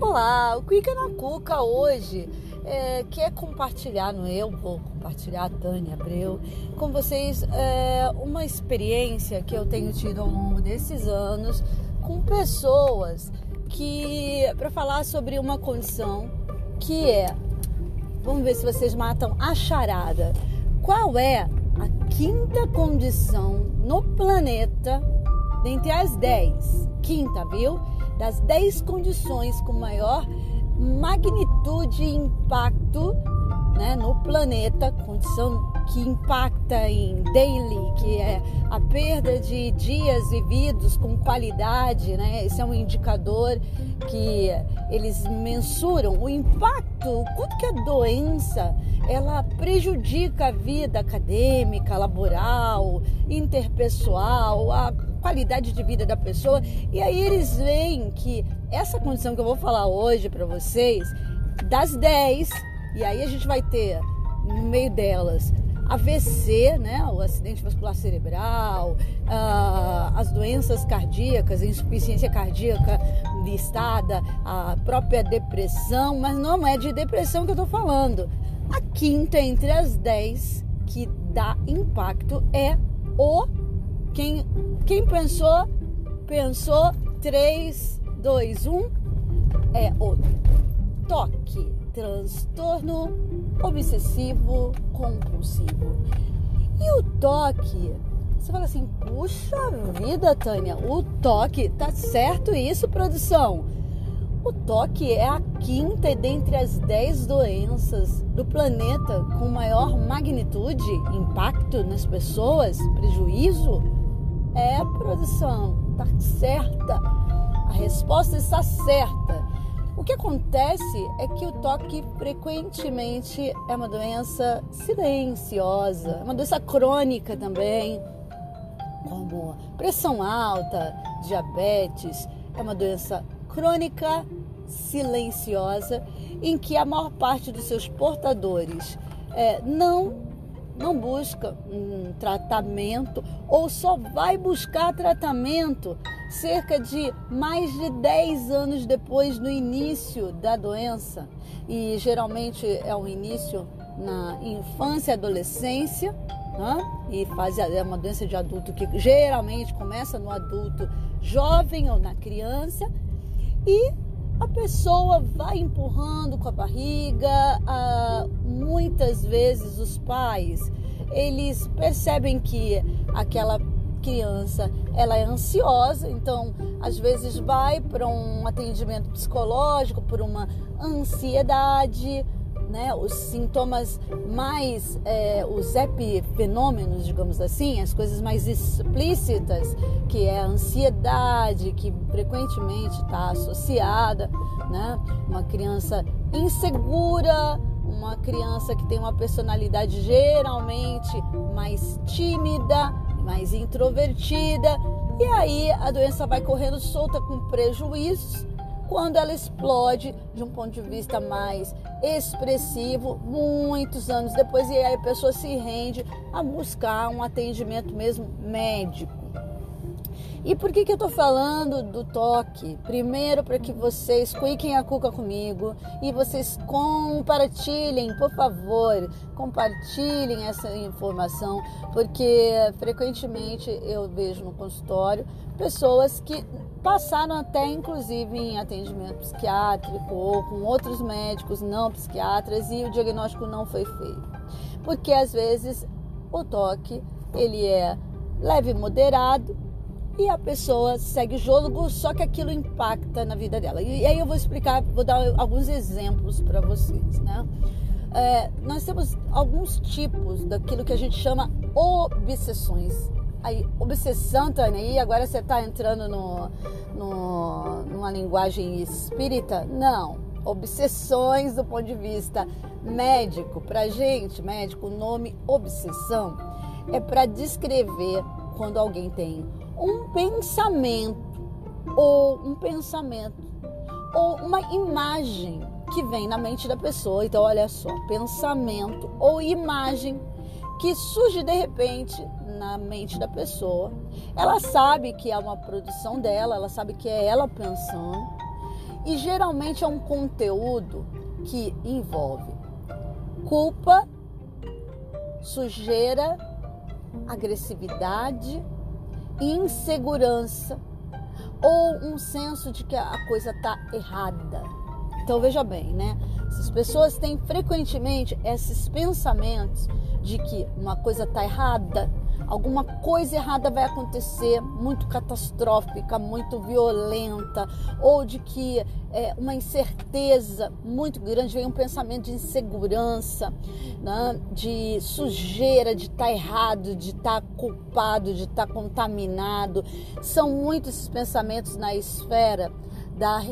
Olá, o Cuica na Cuca hoje. É, quer compartilhar, não eu vou compartilhar, Tânia Abreu, com vocês é, uma experiência que eu tenho tido ao longo desses anos com pessoas que, para falar sobre uma condição que é, vamos ver se vocês matam a charada, qual é a quinta condição no planeta dentre as 10, quinta, viu? Das 10 condições com maior magnitude e impacto né, no planeta, condição que impacta em daily, que é a perda de dias vividos com qualidade, né? Esse é um indicador que eles mensuram o impacto, quanto que a doença ela prejudica a vida acadêmica, laboral, interpessoal, a qualidade de vida da pessoa. E aí eles veem que essa condição que eu vou falar hoje para vocês, das 10, e aí a gente vai ter no meio delas AVC, né, o acidente vascular cerebral, uh, as doenças cardíacas, a insuficiência cardíaca listada, a própria depressão, mas não é de depressão que eu estou falando. A quinta entre as dez que dá impacto é o quem, quem pensou, pensou 3, 2, 1 é o toque, transtorno obsessivo compulsivo. E o toque, você fala assim, puxa vida, Tânia, o toque, tá certo isso, produção? O toque é a quinta dentre as dez doenças do planeta com maior magnitude, impacto nas pessoas, prejuízo. É, produção, tá certa. A resposta está certa. O que acontece é que o toque frequentemente é uma doença silenciosa, uma doença crônica também, como pressão alta, diabetes, é uma doença crônica silenciosa em que a maior parte dos seus portadores é, não não busca um tratamento ou só vai buscar tratamento cerca de mais de 10 anos depois do início da doença. E geralmente é um início na infância e adolescência, né? e faz, é uma doença de adulto que geralmente começa no adulto jovem ou na criança. E a pessoa vai empurrando com a barriga. Ah, muitas vezes os pais eles percebem que aquela criança ela é ansiosa, então às vezes vai para um atendimento psicológico por uma ansiedade, né? Os sintomas mais, é, os epifenômenos, digamos assim, as coisas mais explícitas, que é a ansiedade, que frequentemente está associada, né? Uma criança insegura, uma criança que tem uma personalidade geralmente mais tímida, mais introvertida, e aí a doença vai correndo solta com prejuízos quando ela explode de um ponto de vista mais expressivo, muitos anos depois, e aí a pessoa se rende a buscar um atendimento mesmo médico. E por que, que eu estou falando do toque? Primeiro, para que vocês cuiquem a cuca comigo e vocês compartilhem, por favor, compartilhem essa informação, porque frequentemente eu vejo no consultório pessoas que passaram até inclusive em atendimento psiquiátrico ou com outros médicos não psiquiatras e o diagnóstico não foi feito. Porque às vezes o toque ele é leve moderado e a pessoa segue o jogo, só que aquilo impacta na vida dela. E, aí eu vou explicar, vou dar alguns exemplos para vocês, né? É, nós temos alguns tipos daquilo que a gente chama obsessões. Aí, obsessão, Tânia, aí agora você está entrando no, no, numa linguagem espírita? Não. Obsessões do ponto de vista médico, para gente, médico, o nome obsessão é para descrever quando alguém tem um pensamento ou um pensamento ou uma imagem que vem na mente da pessoa. Então, olha só, pensamento ou imagem que surge de repente na mente da pessoa. Ela sabe que é uma produção dela, ela sabe que é ela pensando. E geralmente é um conteúdo que envolve culpa, sujeira, agressividade, insegurança ou um senso de que a coisa está errada. Então veja bem, né? As pessoas têm frequentemente esses pensamentos de que uma coisa está errada, alguma coisa errada vai acontecer, muito catastrófica, muito violenta, ou de que é, uma incerteza muito grande, vem um pensamento de insegurança, né? de sujeira, de estar tá errado, de estar tá culpado, de estar tá contaminado. São muitos esses pensamentos na esfera da,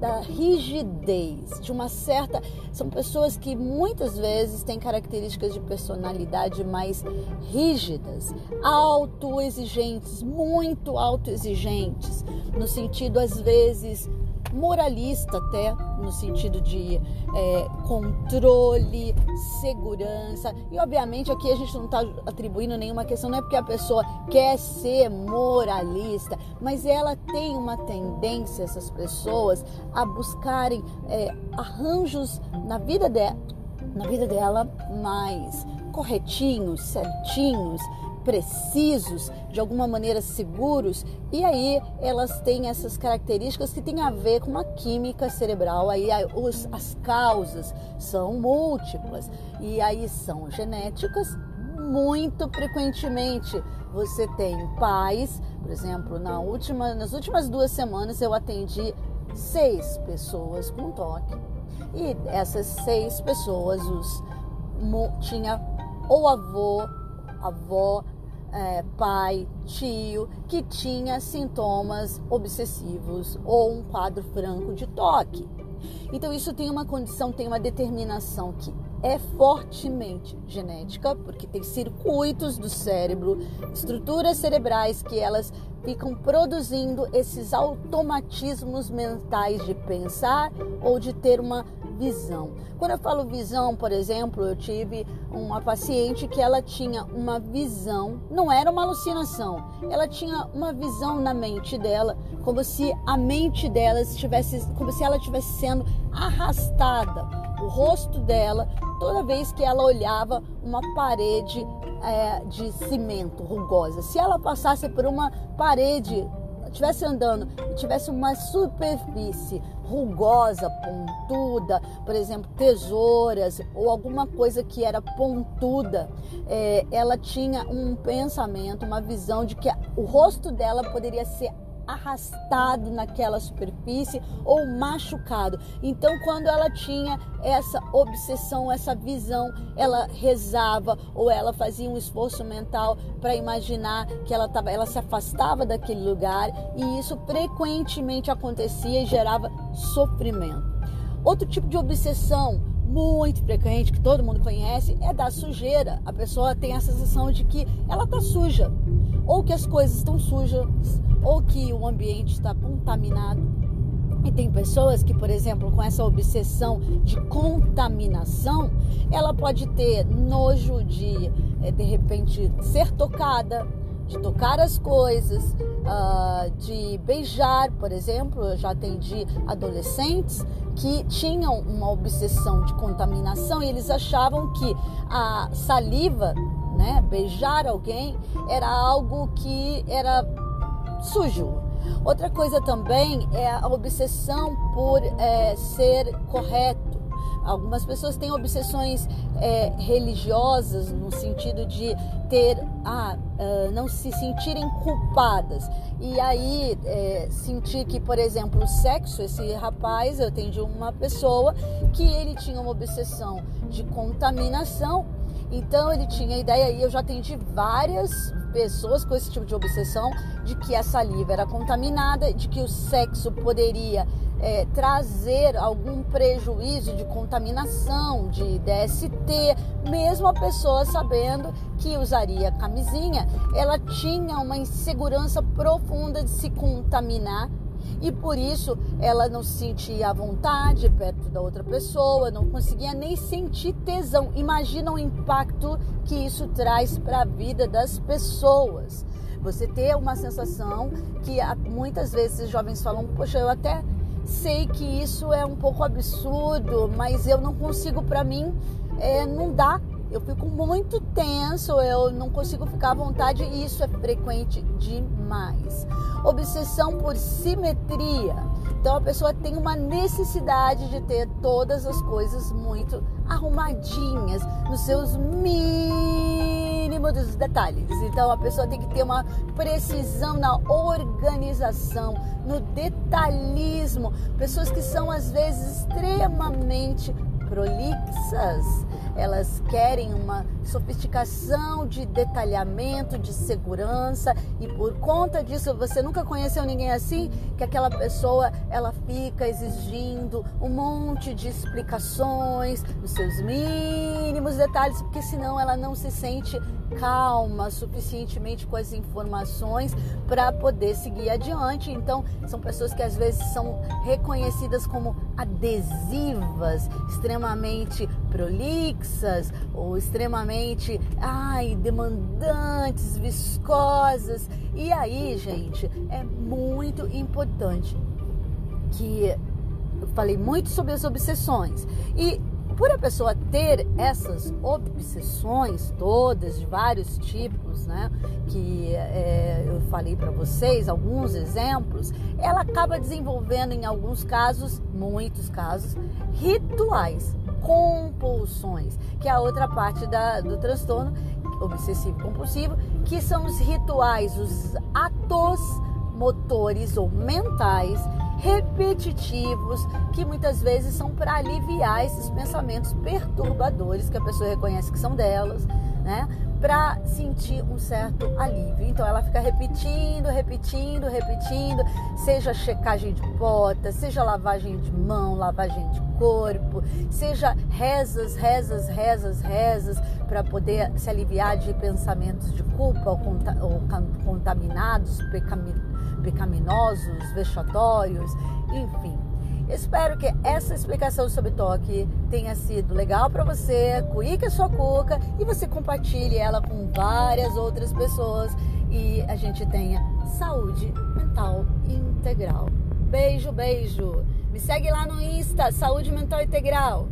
da rigidez, de uma certa. São pessoas que muitas vezes têm características de personalidade mais rígidas, autoexigentes, muito autoexigentes, no sentido, às vezes, moralista até, no sentido de é, controle, segurança. E obviamente aqui a gente não está atribuindo nenhuma questão, não é porque a pessoa quer ser moralista, mas ela tem uma tendência, essas pessoas, a buscarem é, arranjos na vida dela, na vida dela mais corretinhos, certinhos, precisos, de alguma maneira seguros, e aí elas têm essas características que têm a ver com uma química cerebral. Aí os, as causas são múltiplas e aí são genéticas. Muito frequentemente você tem pais, por exemplo, na última, nas últimas duas semanas eu atendi seis pessoas com toque e essas seis pessoas os tinha ou avô, avó, é, pai, tio que tinha sintomas obsessivos ou um quadro franco de toque. Então isso tem uma condição, tem uma determinação que é fortemente genética, porque tem circuitos do cérebro, estruturas cerebrais que elas ficam produzindo esses automatismos mentais de pensar ou de ter uma visão. Quando eu falo visão, por exemplo, eu tive uma paciente que ela tinha uma visão, não era uma alucinação, ela tinha uma visão na mente dela, como se a mente dela estivesse, como se ela estivesse sendo arrastada, o rosto dela, toda vez que ela olhava uma parede é, de cimento rugosa. Se ela passasse por uma parede estivesse andando e tivesse uma superfície rugosa, pontuda, por exemplo, tesouras ou alguma coisa que era pontuda, é, ela tinha um pensamento, uma visão de que o rosto dela poderia ser arrastado naquela superfície ou machucado. Então, quando ela tinha essa obsessão, essa visão, ela rezava ou ela fazia um esforço mental para imaginar que ela tava, ela se afastava daquele lugar e isso frequentemente acontecia e gerava sofrimento. Outro tipo de obsessão muito frequente que todo mundo conhece é da sujeira. A pessoa tem a sensação de que ela está suja, ou que as coisas estão sujas, ou que o ambiente está contaminado. E tem pessoas que, por exemplo, com essa obsessão de contaminação, ela pode ter nojo de, eh, de repente, ser tocada, de tocar as coisas, uh, de beijar, por exemplo. Eu já atendi adolescentes que tinham uma obsessão de contaminação e eles achavam que a saliva, né, beijar alguém, era algo que era sujo. Outra coisa também é a obsessão por é, ser correto Algumas pessoas têm obsessões é, religiosas no sentido de ter, ah, uh, não se sentirem culpadas. E aí é, sentir que, por exemplo, o sexo, esse rapaz, eu atendi uma pessoa que ele tinha uma obsessão de contaminação. Então ele tinha ideia, e eu já atendi várias pessoas com esse tipo de obsessão de que a saliva era contaminada, de que o sexo poderia é, trazer algum prejuízo de contaminação, de DST, mesmo a pessoa sabendo que usaria camisinha, ela tinha uma insegurança profunda de se contaminar e por isso ela não se sentia à vontade perto da outra pessoa, não conseguia nem sentir tesão. Imagina o impacto que isso traz para a vida das pessoas. Você ter uma sensação que muitas vezes os jovens falam: Poxa, eu até sei que isso é um pouco absurdo, mas eu não consigo, para mim, é, não dá. Eu fico muito tenso, eu não consigo ficar à vontade e isso é frequente demais. Obsessão por simetria. Então a pessoa tem uma necessidade de ter todas as coisas muito arrumadinhas, nos seus mínimos detalhes. Então a pessoa tem que ter uma precisão na organização, no detalhismo. Pessoas que são às vezes extremamente prolixas, elas querem uma sofisticação de detalhamento, de segurança e por conta disso você nunca conheceu ninguém assim que aquela pessoa ela fica exigindo um monte de explicações nos seus mínimos detalhes, porque senão ela não se sente calma suficientemente com as informações para poder seguir adiante. Então, são pessoas que às vezes são reconhecidas como adesivas, extremamente prolixas ou extremamente ai, demandantes, viscosas. E aí, gente, é muito importante que eu falei muito sobre as obsessões. E por a pessoa ter essas obsessões todas, de vários tipos, né? Que é, eu falei para vocês, alguns exemplos, ela acaba desenvolvendo, em alguns casos, muitos casos, rituais, compulsões, que é a outra parte da, do transtorno obsessivo compulsivo, que são os rituais, os atos motores ou mentais repetitivos que muitas vezes são para aliviar esses pensamentos perturbadores que a pessoa reconhece que são delas, né? Para sentir um certo alívio. Então ela fica repetindo, repetindo, repetindo, seja checagem de porta, seja lavagem de mão, lavagem de corpo, seja rezas, rezas, rezas, rezas para poder se aliviar de pensamentos de culpa ou, contaminados, pecaminosos pecaminosos, vexatórios, enfim. Espero que essa explicação sobre toque tenha sido legal para você. Cuique a sua cuca e você compartilhe ela com várias outras pessoas e a gente tenha saúde mental integral. Beijo, beijo. Me segue lá no Insta, Saúde Mental Integral.